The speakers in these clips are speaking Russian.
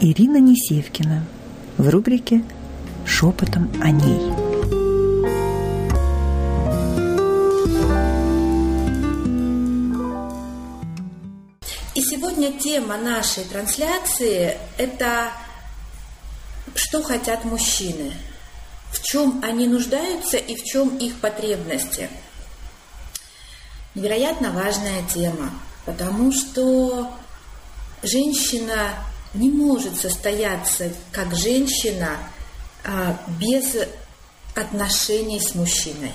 Ирина Несевкина в рубрике «Шепотом о ней». И сегодня тема нашей трансляции – это что хотят мужчины, в чем они нуждаются и в чем их потребности. Невероятно важная тема, потому что женщина не может состояться как женщина а, без отношений с мужчиной.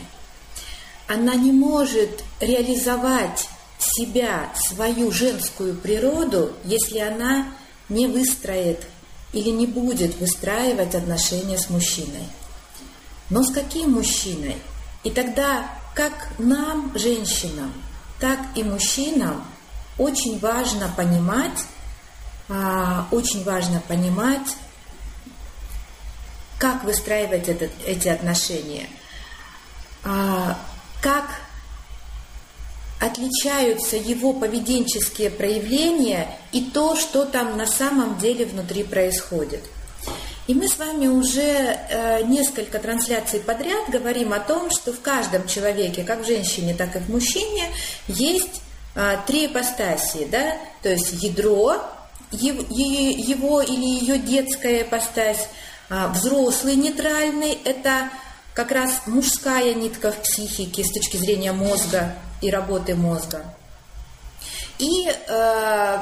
Она не может реализовать себя, свою женскую природу, если она не выстроит или не будет выстраивать отношения с мужчиной. Но с каким мужчиной? И тогда как нам, женщинам, так и мужчинам очень важно понимать, очень важно понимать, как выстраивать этот, эти отношения, а, как отличаются его поведенческие проявления и то, что там на самом деле внутри происходит. И мы с вами уже э, несколько трансляций подряд говорим о том, что в каждом человеке, как в женщине, так и в мужчине, есть э, три ипостаси, да, то есть ядро, его, или ее детская ипостась, э, взрослый нейтральный, это как раз мужская нитка в психике с точки зрения мозга, и работы мозга. И э,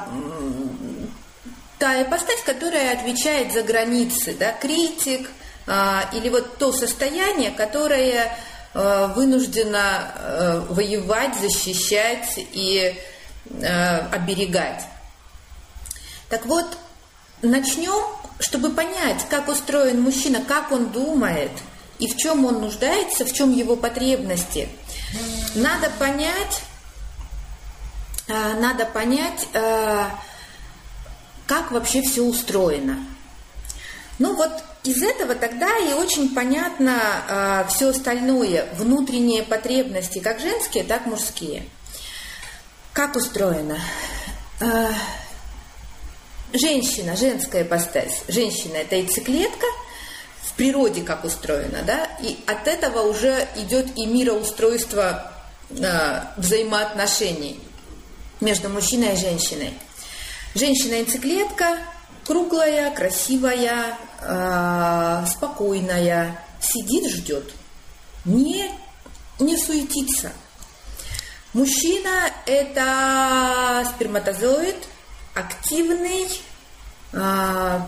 та ипостась, которая отвечает за границы, да, критик, э, или вот то состояние, которое э, вынуждено э, воевать, защищать и э, оберегать. Так вот, начнем, чтобы понять, как устроен мужчина, как он думает и в чем он нуждается, в чем его потребности – надо понять, э, надо понять, э, как вообще все устроено. Ну вот из этого тогда и очень понятно э, все остальное, внутренние потребности, как женские, так мужские. Как устроено? Женщина, женская ипостась. Женщина – это яйцеклетка – природе как устроено, да, и от этого уже идет и мироустройство э, взаимоотношений между мужчиной и женщиной. Женщина-яйцеклетка круглая, красивая, э, спокойная, сидит, ждет, не, не суетится. Мужчина – это сперматозоид, активный, э,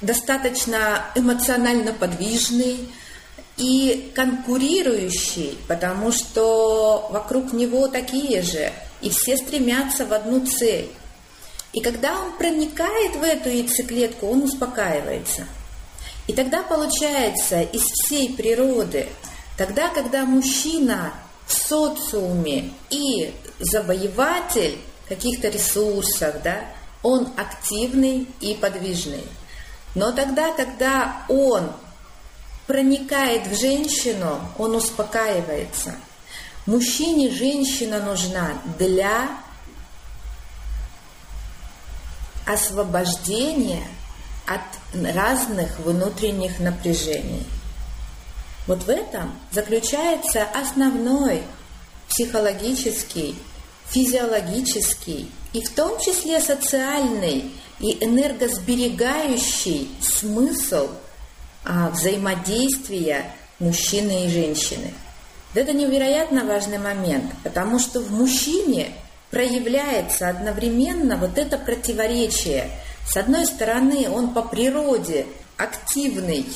достаточно эмоционально подвижный и конкурирующий, потому что вокруг него такие же, и все стремятся в одну цель. И когда он проникает в эту яйцеклетку, он успокаивается. И тогда получается из всей природы, тогда, когда мужчина в социуме и завоеватель каких-то ресурсов, да, он активный и подвижный. Но тогда, когда он проникает в женщину, он успокаивается. Мужчине женщина нужна для освобождения от разных внутренних напряжений. Вот в этом заключается основной психологический, физиологический и в том числе социальный и энергосберегающий смысл а, взаимодействия мужчины и женщины. Это невероятно важный момент, потому что в мужчине проявляется одновременно вот это противоречие. С одной стороны, он по природе активный,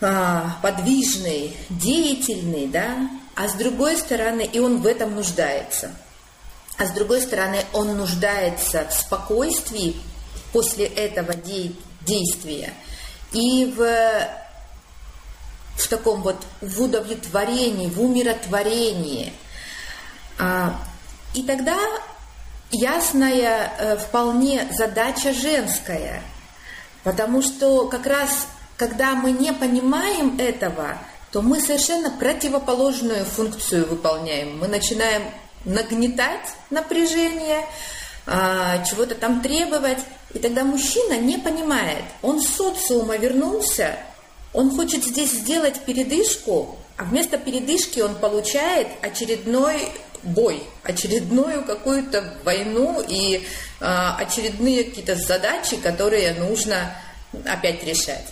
а, подвижный, деятельный, да, а с другой стороны, и он в этом нуждается. А с другой стороны, он нуждается в спокойствии, после этого де- действия и в, в таком вот в удовлетворении, в умиротворении. А, и тогда ясная э, вполне задача женская, потому что как раз когда мы не понимаем этого, то мы совершенно противоположную функцию выполняем. Мы начинаем нагнетать напряжение, а, чего-то там требовать. И тогда мужчина не понимает. Он с социума вернулся, он хочет здесь сделать передышку, а вместо передышки он получает очередной бой, очередную какую-то войну и э, очередные какие-то задачи, которые нужно опять решать.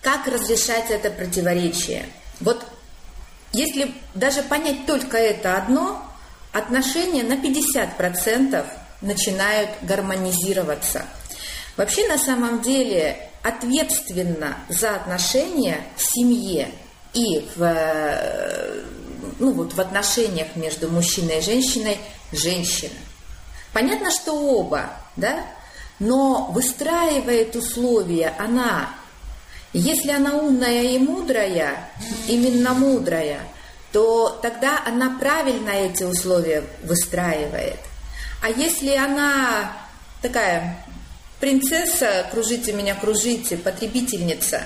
Как разрешать это противоречие? Вот если даже понять только это одно, отношения на 50% начинают гармонизироваться. Вообще на самом деле ответственно за отношения в семье и в, э, ну, вот в отношениях между мужчиной и женщиной женщина. Понятно, что оба, да? Но выстраивает условия она. Если она умная и мудрая, именно мудрая, то тогда она правильно эти условия выстраивает. А если она такая принцесса, кружите меня, кружите, потребительница,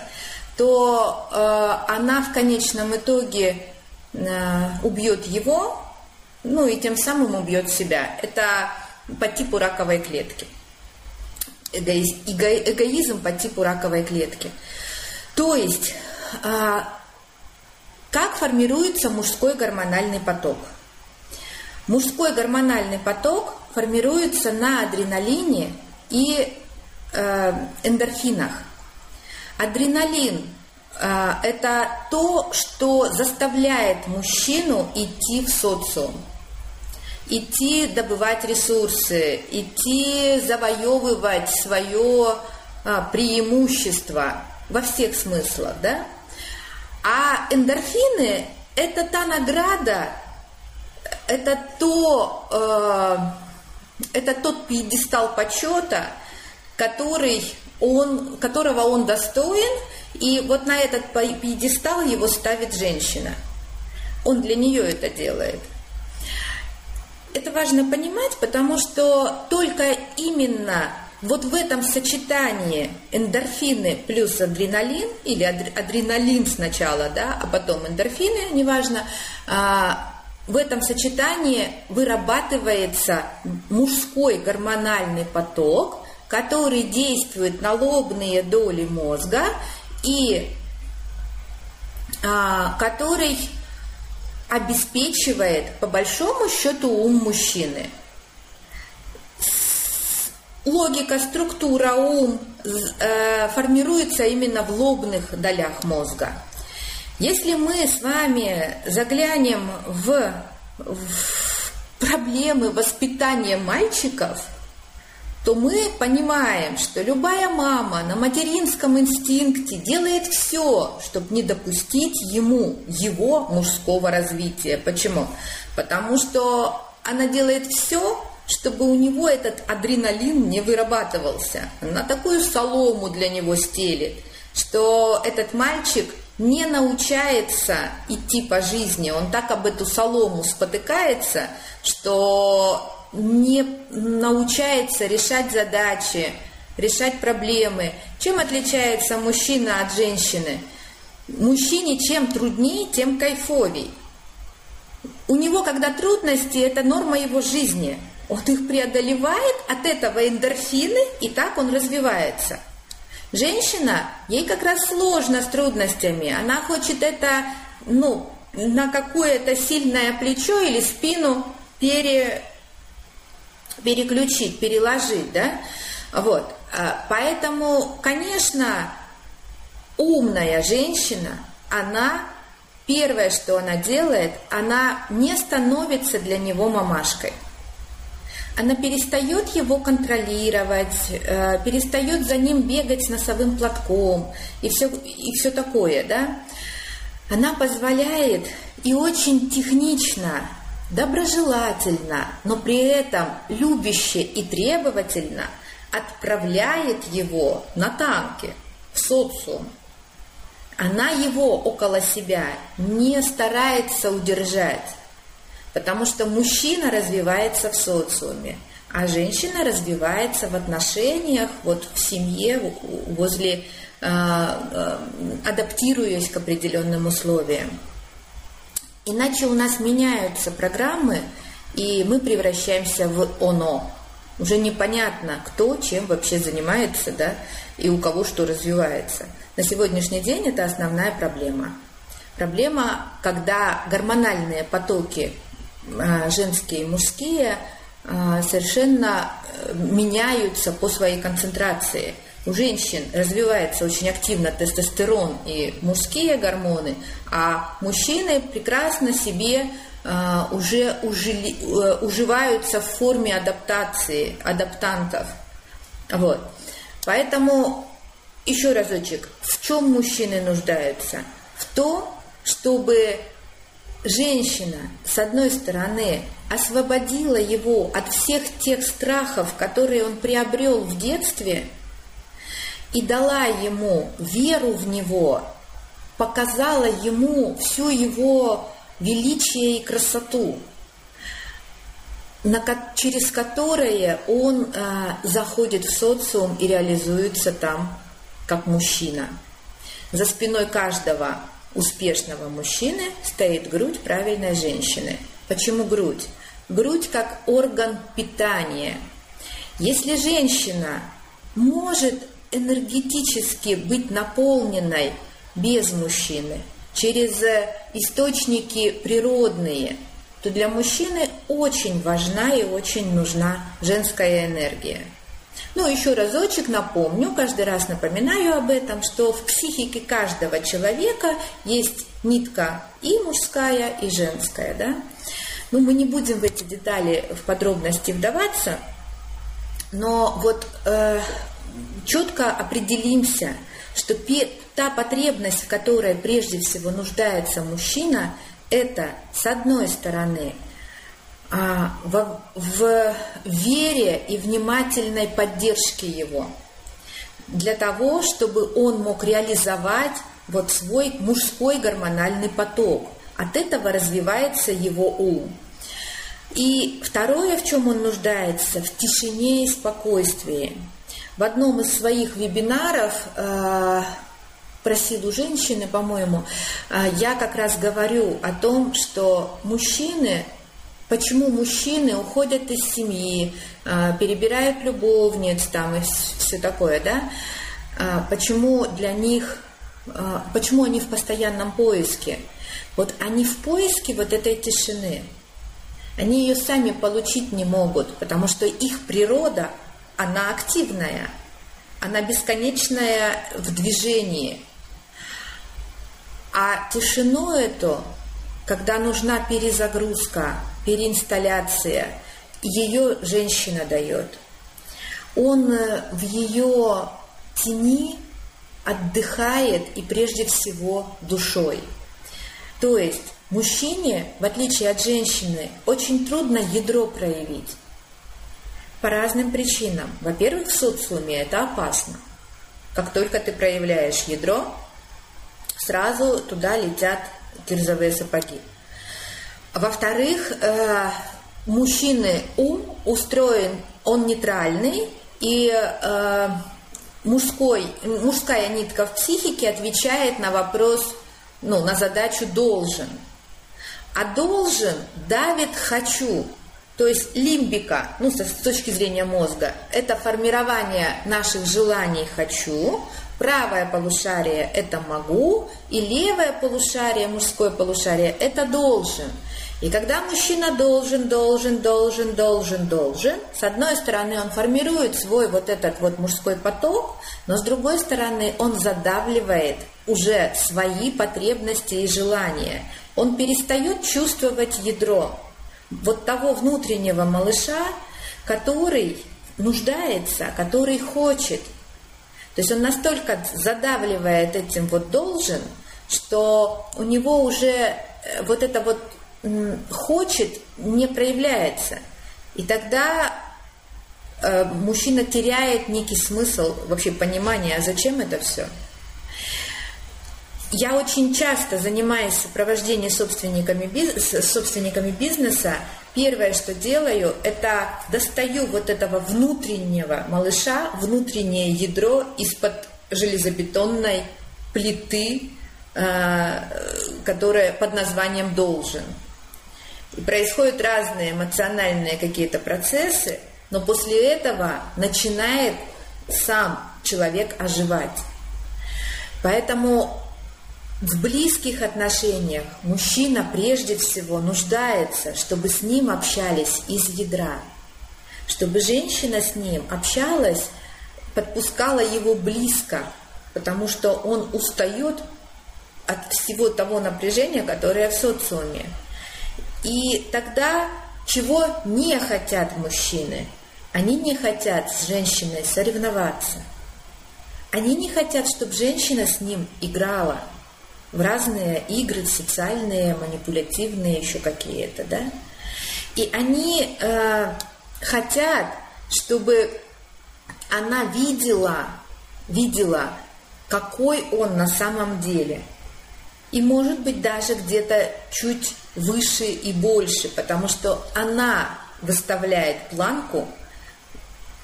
то э, она в конечном итоге э, убьет его, ну и тем самым убьет себя. Это по типу раковой клетки. Эгоиз, эго, эгоизм по типу раковой клетки. То есть, э, как формируется мужской гормональный поток? Мужской гормональный поток формируется на адреналине и э, эндорфинах. Адреналин э, – это то, что заставляет мужчину идти в социум, идти добывать ресурсы, идти завоевывать свое э, преимущество во всех смыслах, да? А эндорфины – это та награда, это то, э, это тот пьедестал почета, который он, которого он достоин, и вот на этот пьедестал его ставит женщина. Он для нее это делает. Это важно понимать, потому что только именно вот в этом сочетании эндорфины плюс адреналин, или адреналин сначала, да, а потом эндорфины, неважно, а, в этом сочетании вырабатывается мужской гормональный поток, который действует на лобные доли мозга и а, который обеспечивает по большому счету ум мужчины. Логика, структура, ум э, формируется именно в лобных долях мозга. Если мы с вами заглянем в, в проблемы воспитания мальчиков – то мы понимаем, что любая мама на материнском инстинкте делает все, чтобы не допустить ему его мужского развития. Почему? Потому что она делает все, чтобы у него этот адреналин не вырабатывался. Она такую солому для него стелит, что этот мальчик не научается идти по жизни. Он так об эту солому спотыкается, что не научается решать задачи, решать проблемы. Чем отличается мужчина от женщины? Мужчине чем труднее, тем кайфовей. У него, когда трудности, это норма его жизни. Он их преодолевает, от этого эндорфины, и так он развивается. Женщина, ей как раз сложно с трудностями. Она хочет это, ну, на какое-то сильное плечо или спину пере, переключить, переложить, да, вот, а, поэтому, конечно, умная женщина, она первое, что она делает, она не становится для него мамашкой. Она перестает его контролировать, э, перестает за ним бегать с носовым платком и все, и все такое, да. Она позволяет и очень технично доброжелательно, но при этом любяще и требовательно отправляет его на танке, в социум. Она его около себя не старается удержать, потому что мужчина развивается в социуме, а женщина развивается в отношениях, вот в семье, возле, э, э, адаптируясь к определенным условиям. Иначе у нас меняются программы, и мы превращаемся в оно. Уже непонятно, кто чем вообще занимается, да, и у кого что развивается. На сегодняшний день это основная проблема. Проблема, когда гормональные потоки а, женские и мужские а, совершенно э, меняются по своей концентрации. У женщин развивается очень активно тестостерон и мужские гормоны, а мужчины прекрасно себе а, уже ужили, э, уживаются в форме адаптации, адаптантов. Вот. Поэтому еще разочек, в чем мужчины нуждаются? В том, чтобы женщина, с одной стороны, освободила его от всех тех страхов, которые он приобрел в детстве, и дала ему веру в него, показала ему всю его величие и красоту, на, через которое он а, заходит в социум и реализуется там как мужчина. За спиной каждого успешного мужчины стоит грудь правильной женщины. Почему грудь? Грудь как орган питания. Если женщина может энергетически быть наполненной без мужчины, через источники природные, то для мужчины очень важна и очень нужна женская энергия. Ну, еще разочек напомню, каждый раз напоминаю об этом, что в психике каждого человека есть нитка и мужская, и женская, да. Ну, мы не будем в эти детали, в подробности вдаваться, но вот э, четко определимся, что та потребность, в которой прежде всего нуждается мужчина, это, с одной стороны, в, в вере и внимательной поддержке его, для того, чтобы он мог реализовать вот свой мужской гормональный поток. От этого развивается его ум. И второе, в чем он нуждается, в тишине и спокойствии. В одном из своих вебинаров э, про силу женщины, по-моему, э, я как раз говорю о том, что мужчины почему мужчины уходят из семьи, э, перебирают любовниц там и все такое, да? Почему для них, почему они в постоянном поиске? Вот они в поиске вот этой тишины. Они ее сами получить не могут, потому что их природа она активная, она бесконечная в движении. А тишину эту, когда нужна перезагрузка, переинсталляция, ее женщина дает. Он э, в ее тени отдыхает и прежде всего душой. То есть мужчине, в отличие от женщины, очень трудно ядро проявить. По разным причинам. Во-первых, в социуме это опасно. Как только ты проявляешь ядро, сразу туда летят кирзовые сапоги. Во-вторых, э, мужчины ум устроен, он нейтральный, и э, мужской, мужская нитка в психике отвечает на вопрос, ну, на задачу должен. А должен давит хочу. То есть лимбика, ну, с точки зрения мозга, это формирование наших желаний «хочу», правое полушарие – это «могу», и левое полушарие, мужское полушарие – это «должен». И когда мужчина должен, должен, должен, должен, должен, с одной стороны он формирует свой вот этот вот мужской поток, но с другой стороны он задавливает уже свои потребности и желания. Он перестает чувствовать ядро, вот того внутреннего малыша, который нуждается, который хочет. То есть он настолько задавливает этим вот должен, что у него уже э, вот это вот хочет не проявляется. И тогда э, мужчина теряет некий смысл, вообще понимание, а зачем это все. Я очень часто занимаюсь сопровождением собственниками, бизнес, собственниками бизнеса. Первое, что делаю, это достаю вот этого внутреннего малыша, внутреннее ядро из-под железобетонной плиты, э, которая под названием «должен». и происходят разные эмоциональные какие-то процессы, но после этого начинает сам человек оживать. Поэтому в близких отношениях мужчина прежде всего нуждается, чтобы с ним общались из ядра, чтобы женщина с ним общалась, подпускала его близко, потому что он устает от всего того напряжения, которое в социуме. И тогда чего не хотят мужчины? Они не хотят с женщиной соревноваться. Они не хотят, чтобы женщина с ним играла в разные игры социальные, манипулятивные, еще какие-то, да? И они э, хотят, чтобы она видела, видела, какой он на самом деле. И может быть даже где-то чуть выше и больше, потому что она выставляет планку,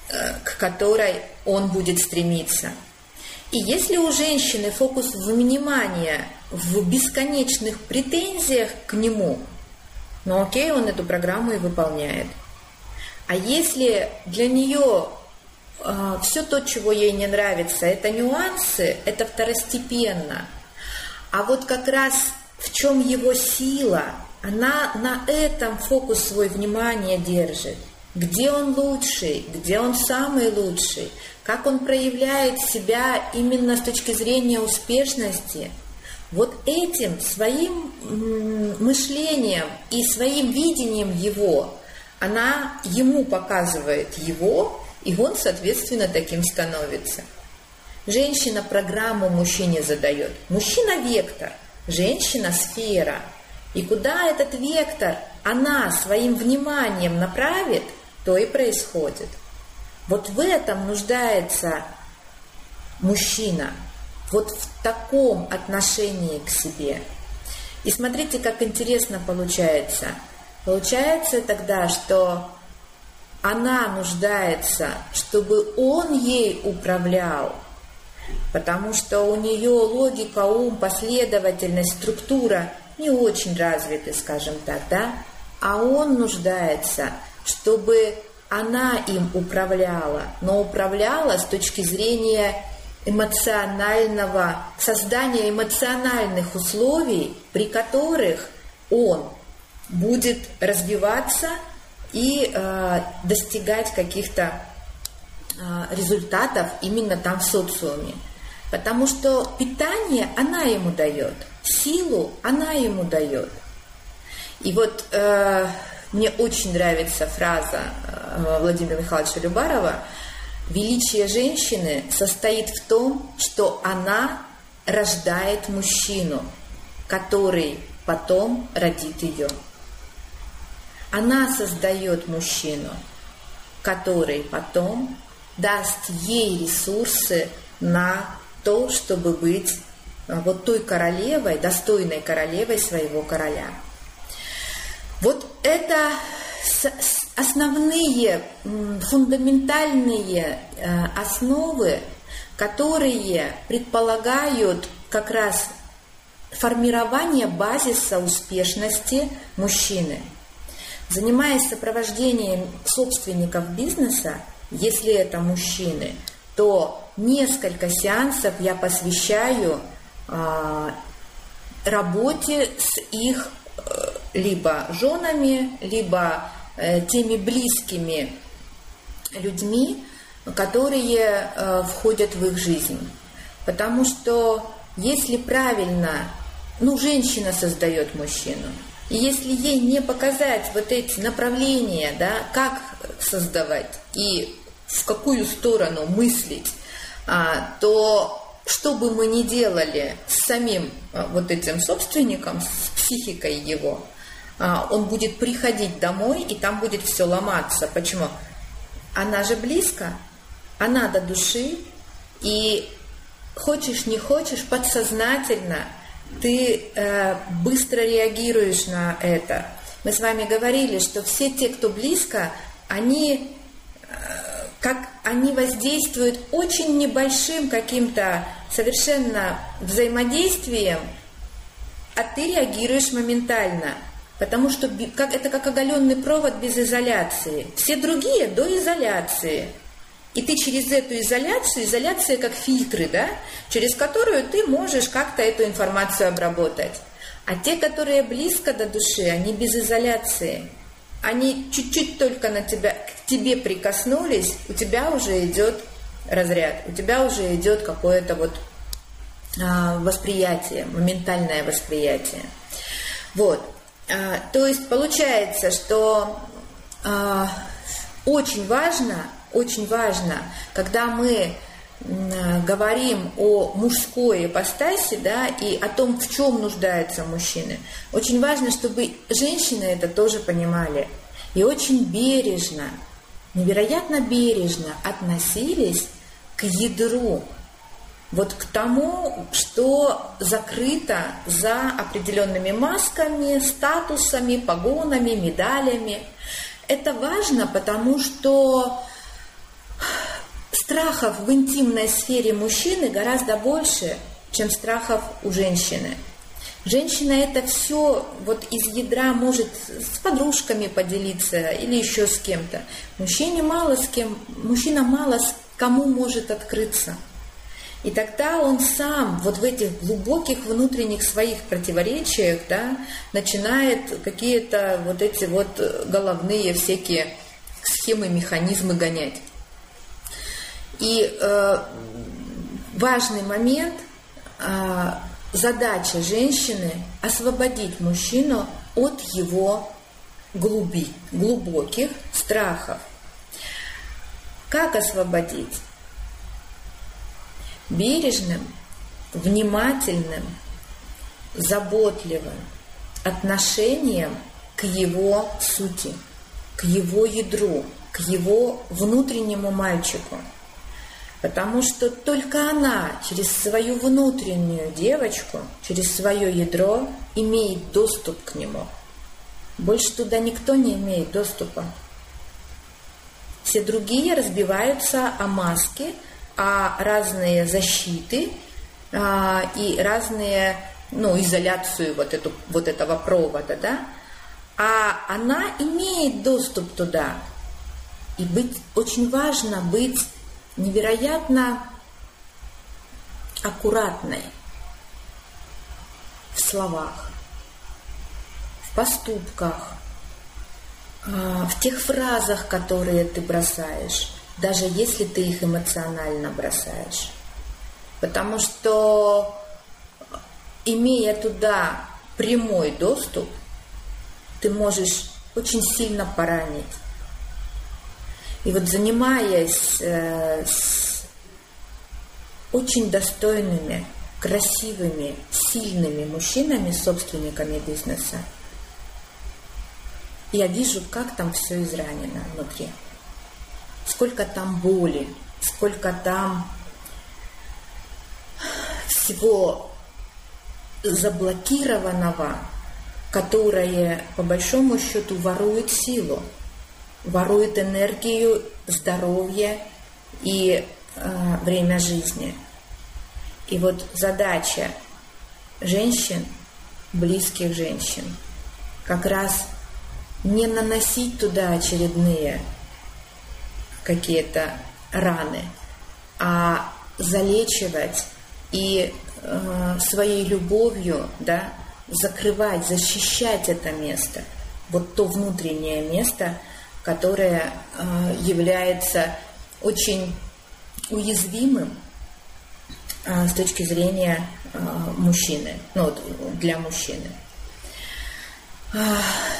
э, к которой он будет стремиться. И если у женщины фокус внимания в бесконечных претензиях к нему, ну окей, он эту программу и выполняет. А если для нее э, все то, чего ей не нравится, это нюансы, это второстепенно. А вот как раз в чем его сила, она на этом фокус свой внимания держит. Где он лучший, где он самый лучший, как он проявляет себя именно с точки зрения успешности. Вот этим своим мышлением и своим видением его, она ему показывает его, и он, соответственно, таким становится. Женщина программу мужчине задает. Мужчина вектор, женщина сфера. И куда этот вектор она своим вниманием направит, то и происходит. Вот в этом нуждается мужчина, вот в таком отношении к себе. И смотрите, как интересно получается. Получается тогда, что она нуждается, чтобы он ей управлял, потому что у нее логика, ум, последовательность, структура не очень развиты, скажем так, да? А он нуждается, чтобы она им управляла, но управляла с точки зрения эмоционального, создания эмоциональных условий, при которых он будет развиваться и э, достигать каких-то э, результатов именно там в социуме. Потому что питание она ему дает, силу она ему дает. И вот э, мне очень нравится фраза э, Владимира Михайловича Любарова «Величие женщины состоит в том, что она рождает мужчину, который потом родит ее». Она создает мужчину, который потом даст ей ресурсы на то, чтобы быть э, вот той королевой, достойной королевой своего короля – вот это основные фундаментальные э, основы, которые предполагают как раз формирование базиса успешности мужчины. Занимаясь сопровождением собственников бизнеса, если это мужчины, то несколько сеансов я посвящаю а, работе с их либо женами, либо э, теми близкими людьми, которые э, входят в их жизнь. Потому что если правильно, ну, женщина создает мужчину, и если ей не показать вот эти направления, да, как создавать и в какую сторону мыслить, а, то что бы мы ни делали с самим а, вот этим собственником, с психикой его, он будет приходить домой, и там будет все ломаться. Почему? Она же близко, она до души, и хочешь, не хочешь, подсознательно ты э, быстро реагируешь на это. Мы с вами говорили, что все те, кто близко, они э, как они воздействуют очень небольшим каким-то совершенно взаимодействием, а ты реагируешь моментально – Потому что как, это как оголенный провод без изоляции. Все другие до изоляции. И ты через эту изоляцию, изоляция как фильтры, да, через которую ты можешь как-то эту информацию обработать. А те, которые близко до души, они без изоляции. Они чуть-чуть только на тебя, к тебе прикоснулись, у тебя уже идет разряд, у тебя уже идет какое-то вот а, восприятие, моментальное восприятие. Вот. А, то есть получается, что а, очень важно, очень важно, когда мы говорим о мужской ипостаси, да, и о том, в чем нуждаются мужчины, очень важно, чтобы женщины это тоже понимали. И очень бережно, невероятно бережно относились к ядру вот к тому, что закрыто за определенными масками, статусами, погонами, медалями. Это важно, потому что страхов в интимной сфере мужчины гораздо больше, чем страхов у женщины. Женщина это все вот из ядра может с подружками поделиться или еще с кем-то. Мужчине мало с кем, мужчина мало с кому может открыться – и тогда он сам вот в этих глубоких внутренних своих противоречиях да, начинает какие-то вот эти вот головные всякие схемы, механизмы гонять. И э, важный момент, э, задача женщины освободить мужчину от его глуби, глубоких страхов. Как освободить? Бережным, внимательным, заботливым отношением к его сути, к его ядру, к его внутреннему мальчику. Потому что только она через свою внутреннюю девочку, через свое ядро имеет доступ к нему. Больше туда никто не имеет доступа. Все другие разбиваются о маски – а разные защиты а, и разные, ну, изоляцию вот, эту, вот этого провода, да, а она имеет доступ туда. И быть, очень важно быть невероятно аккуратной в словах, в поступках, а, в тех фразах, которые ты бросаешь даже если ты их эмоционально бросаешь. Потому что, имея туда прямой доступ, ты можешь очень сильно поранить. И вот занимаясь э, с очень достойными, красивыми, сильными мужчинами, собственниками бизнеса, я вижу, как там все изранено внутри сколько там боли, сколько там всего заблокированного, которое по большому счету ворует силу, ворует энергию, здоровье и э, время жизни. И вот задача женщин, близких женщин, как раз не наносить туда очередные какие-то раны, а залечивать и э, своей любовью да, закрывать, защищать это место. Вот то внутреннее место, которое э, является очень уязвимым э, с точки зрения э, мужчины, ну, для мужчины.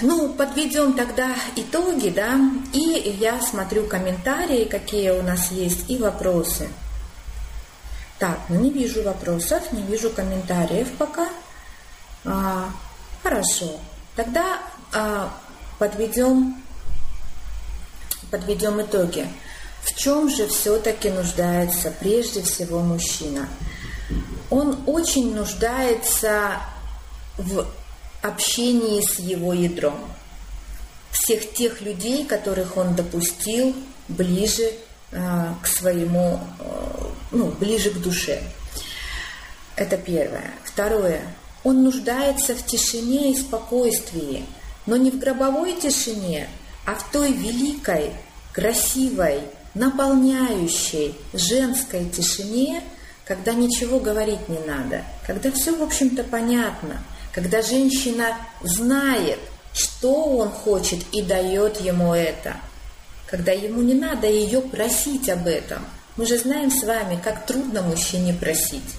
Ну, подведем тогда итоги, да, и я смотрю комментарии, какие у нас есть, и вопросы. Так, ну не вижу вопросов, не вижу комментариев пока. А, хорошо, тогда а, подведем, подведем итоги. В чем же все-таки нуждается прежде всего мужчина? Он очень нуждается в общении с его ядром. Всех тех людей, которых он допустил ближе э, к своему, э, ну, ближе к душе. Это первое. Второе. Он нуждается в тишине и спокойствии, но не в гробовой тишине, а в той великой, красивой, наполняющей женской тишине, когда ничего говорить не надо, когда все, в общем-то, понятно, когда женщина знает, что он хочет и дает ему это, когда ему не надо ее просить об этом. Мы же знаем с вами, как трудно мужчине просить.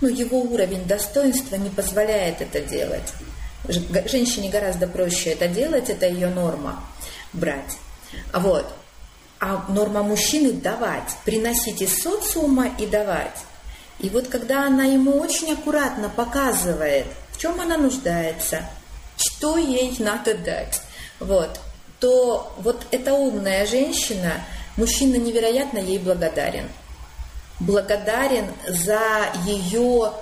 Но его уровень достоинства не позволяет это делать. Женщине гораздо проще это делать, это ее норма брать. Вот. А норма мужчины давать, приносить из социума и давать. И вот когда она ему очень аккуратно показывает, в чем она нуждается, что ей надо дать, вот, то вот эта умная женщина, мужчина невероятно ей благодарен. Благодарен за ее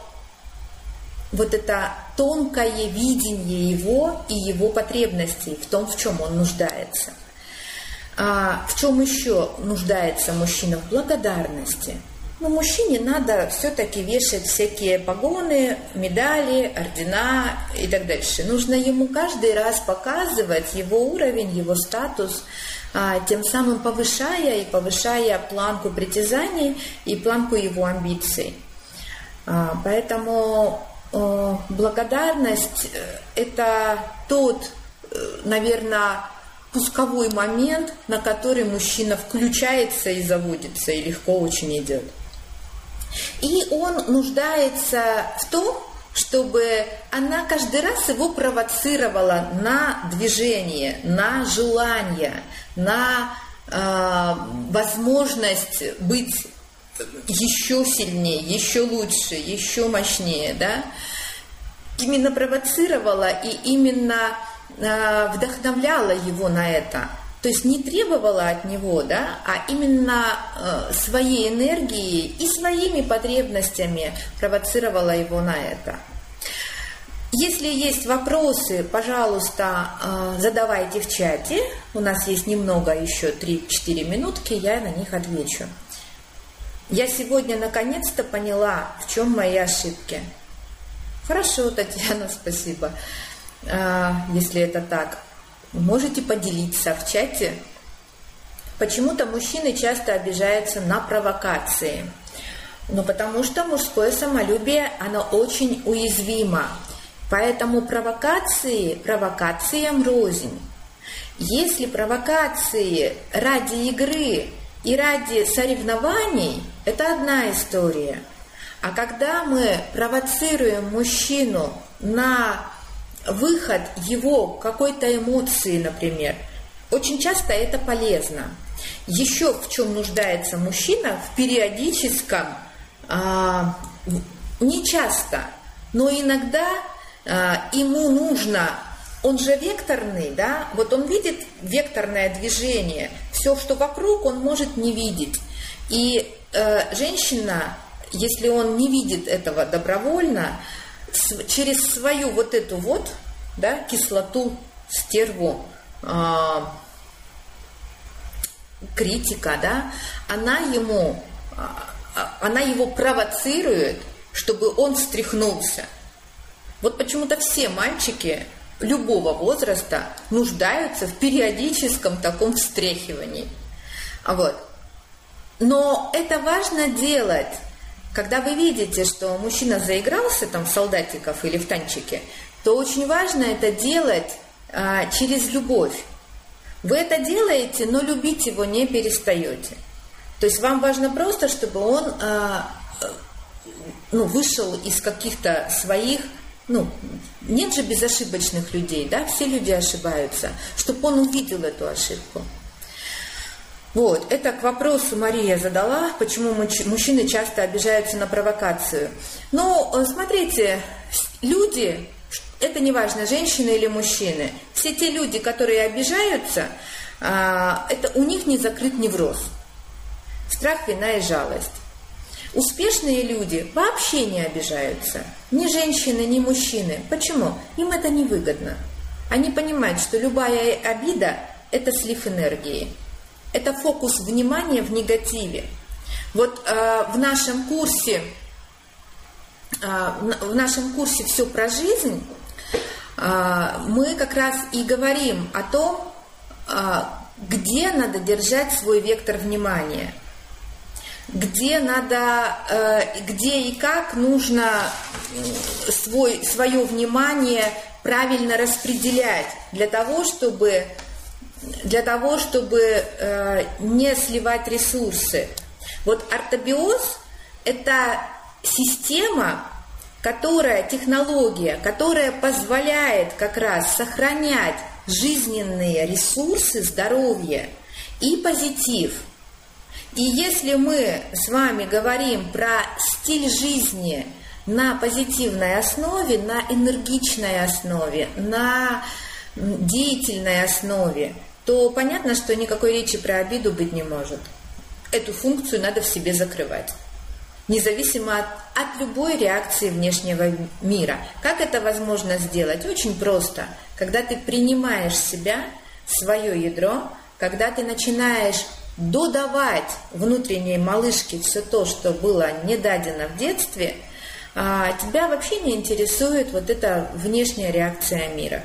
вот это тонкое видение его и его потребностей в том, в чем он нуждается. А в чем еще нуждается мужчина? В благодарности. Но мужчине надо все-таки вешать всякие погоны, медали, ордена и так дальше. Нужно ему каждый раз показывать его уровень, его статус, а, тем самым повышая и повышая планку притязаний и планку его амбиций. А, поэтому благодарность э, – это тот, э, наверное, пусковой момент, на который мужчина включается и заводится, и легко очень идет. И он нуждается в том, чтобы она каждый раз его провоцировала на движение, на желание, на э, возможность быть еще сильнее, еще лучше, еще мощнее, да, именно провоцировала и именно э, вдохновляла его на это. То есть не требовала от него, да, а именно э, своей энергией и своими потребностями провоцировала его на это. Если есть вопросы, пожалуйста, э, задавайте в чате. У нас есть немного, еще 3-4 минутки, я на них отвечу. Я сегодня наконец-то поняла, в чем мои ошибки. Хорошо, Татьяна, спасибо. А, если это так, можете поделиться в чате. Почему-то мужчины часто обижаются на провокации. Ну, потому что мужское самолюбие, оно очень уязвимо. Поэтому провокации провокациям рознь. Если провокации ради игры и ради соревнований – это одна история. А когда мы провоцируем мужчину на выход его какой-то эмоции, например, очень часто это полезно. Еще в чем нуждается мужчина в периодическом, а, не часто, но иногда а, ему нужно он же векторный, да, вот он видит векторное движение, все, что вокруг, он может не видеть. И э, женщина, если он не видит этого добровольно, через свою вот эту вот, да, кислоту, стерву, э, критика, да, она ему, э, она его провоцирует, чтобы он встряхнулся. Вот почему-то все мальчики любого возраста нуждаются в периодическом таком встряхивании. А вот. Но это важно делать, когда вы видите, что мужчина заигрался там в солдатиков или в танчике, то очень важно это делать а, через любовь. Вы это делаете, но любить его не перестаете. То есть вам важно просто, чтобы он а, ну, вышел из каких-то своих ну, нет же безошибочных людей, да, все люди ошибаются, чтобы он увидел эту ошибку. Вот, это к вопросу Мария задала, почему мужчины часто обижаются на провокацию. Но, э, смотрите, люди, это не важно, женщины или мужчины, все те люди, которые обижаются, а, это у них не закрыт невроз. Страх, вина и жалость. Успешные люди вообще не обижаются. Ни женщины, ни мужчины. Почему? Им это невыгодно. Они понимают, что любая обида – это слив энергии. Это фокус внимания в негативе. Вот э, в нашем курсе, э, в нашем курсе «Все про жизнь» э, мы как раз и говорим о том, где надо держать свой вектор внимания, где надо, э, где и как нужно свой, свое внимание правильно распределять для того, чтобы, для того, чтобы э, не сливать ресурсы. Вот артобиоз – это система, которая, технология, которая позволяет как раз сохранять жизненные ресурсы здоровья и позитив. И если мы с вами говорим про стиль жизни на позитивной основе, на энергичной основе, на деятельной основе, то понятно, что никакой речи про обиду быть не может. Эту функцию надо в себе закрывать независимо от, от любой реакции внешнего мира. Как это возможно сделать? Очень просто. Когда ты принимаешь себя, свое ядро, когда ты начинаешь додавать внутренней малышке все то, что было не дадено в детстве, а, тебя вообще не интересует вот эта внешняя реакция мира.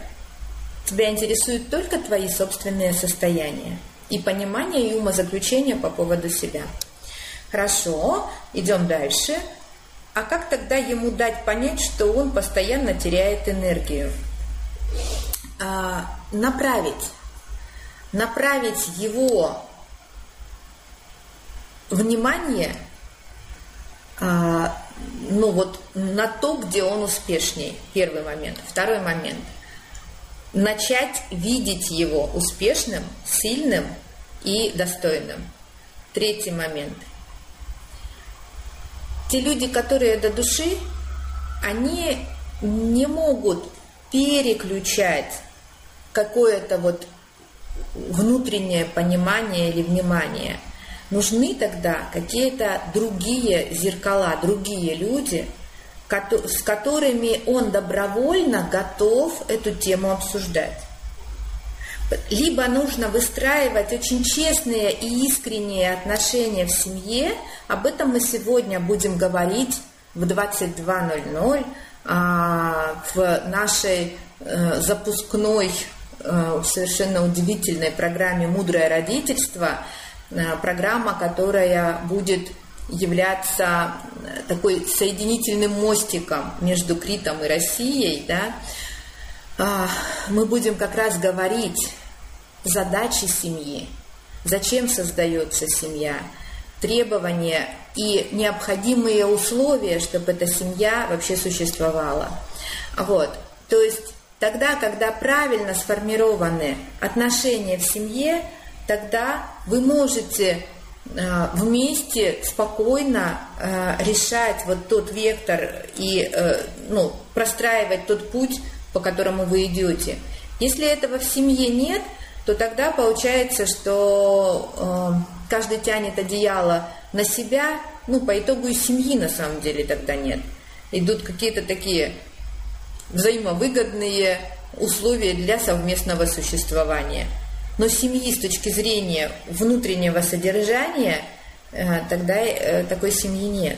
Тебя интересуют только твои собственные состояния и понимание и умозаключение по поводу себя. Хорошо, идем дальше. А как тогда ему дать понять, что он постоянно теряет энергию? А, направить. Направить его внимание а, ну вот на то, где он успешнее. Первый момент. Второй момент. Начать видеть его успешным, сильным и достойным. Третий момент те люди, которые до души, они не могут переключать какое-то вот внутреннее понимание или внимание. Нужны тогда какие-то другие зеркала, другие люди, с которыми он добровольно готов эту тему обсуждать. Либо нужно выстраивать очень честные и искренние отношения в семье. Об этом мы сегодня будем говорить в 22.00 а, в нашей э, запускной э, совершенно удивительной программе «Мудрое родительство», э, программа, которая будет являться такой соединительным мостиком между Критом и Россией, да, а, мы будем как раз говорить задачи семьи, зачем создается семья, требования и необходимые условия, чтобы эта семья вообще существовала. Вот. То есть тогда, когда правильно сформированы отношения в семье, тогда вы можете э, вместе спокойно э, решать вот тот вектор и э, ну, простраивать тот путь, по которому вы идете. Если этого в семье нет – то тогда получается, что э, каждый тянет одеяло на себя, ну, по итогу и семьи на самом деле тогда нет. Идут какие-то такие взаимовыгодные условия для совместного существования. Но семьи с точки зрения внутреннего содержания, э, тогда э, такой семьи нет.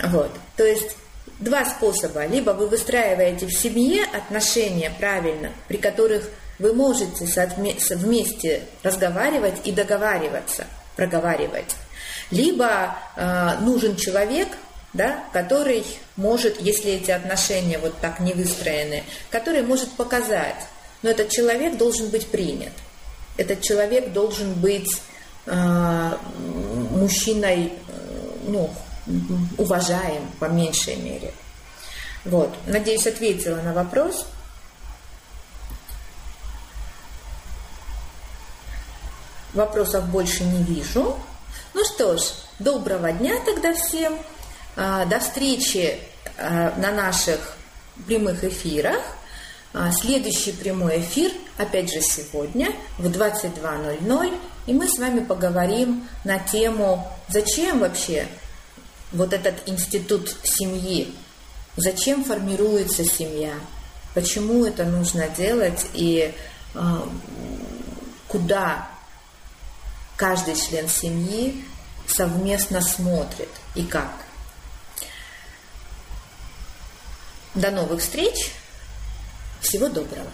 Вот. То есть два способа. Либо вы выстраиваете в семье отношения правильно, при которых вы можете вместе разговаривать и договариваться, проговаривать. Либо э, нужен человек, да, который может, если эти отношения вот так не выстроены, который может показать, но этот человек должен быть принят. Этот человек должен быть э, мужчиной, э, ну, уважаем по меньшей мере. Вот. Надеюсь, ответила на вопрос. Вопросов больше не вижу. Ну что ж, доброго дня тогда всем. А, до встречи а, на наших прямых эфирах. А, следующий прямой эфир, опять же сегодня, в 22.00. И мы с вами поговорим на тему, зачем вообще вот этот институт семьи, зачем формируется семья, почему это нужно делать и куда каждый член семьи совместно смотрит и как. До новых встреч! Всего доброго.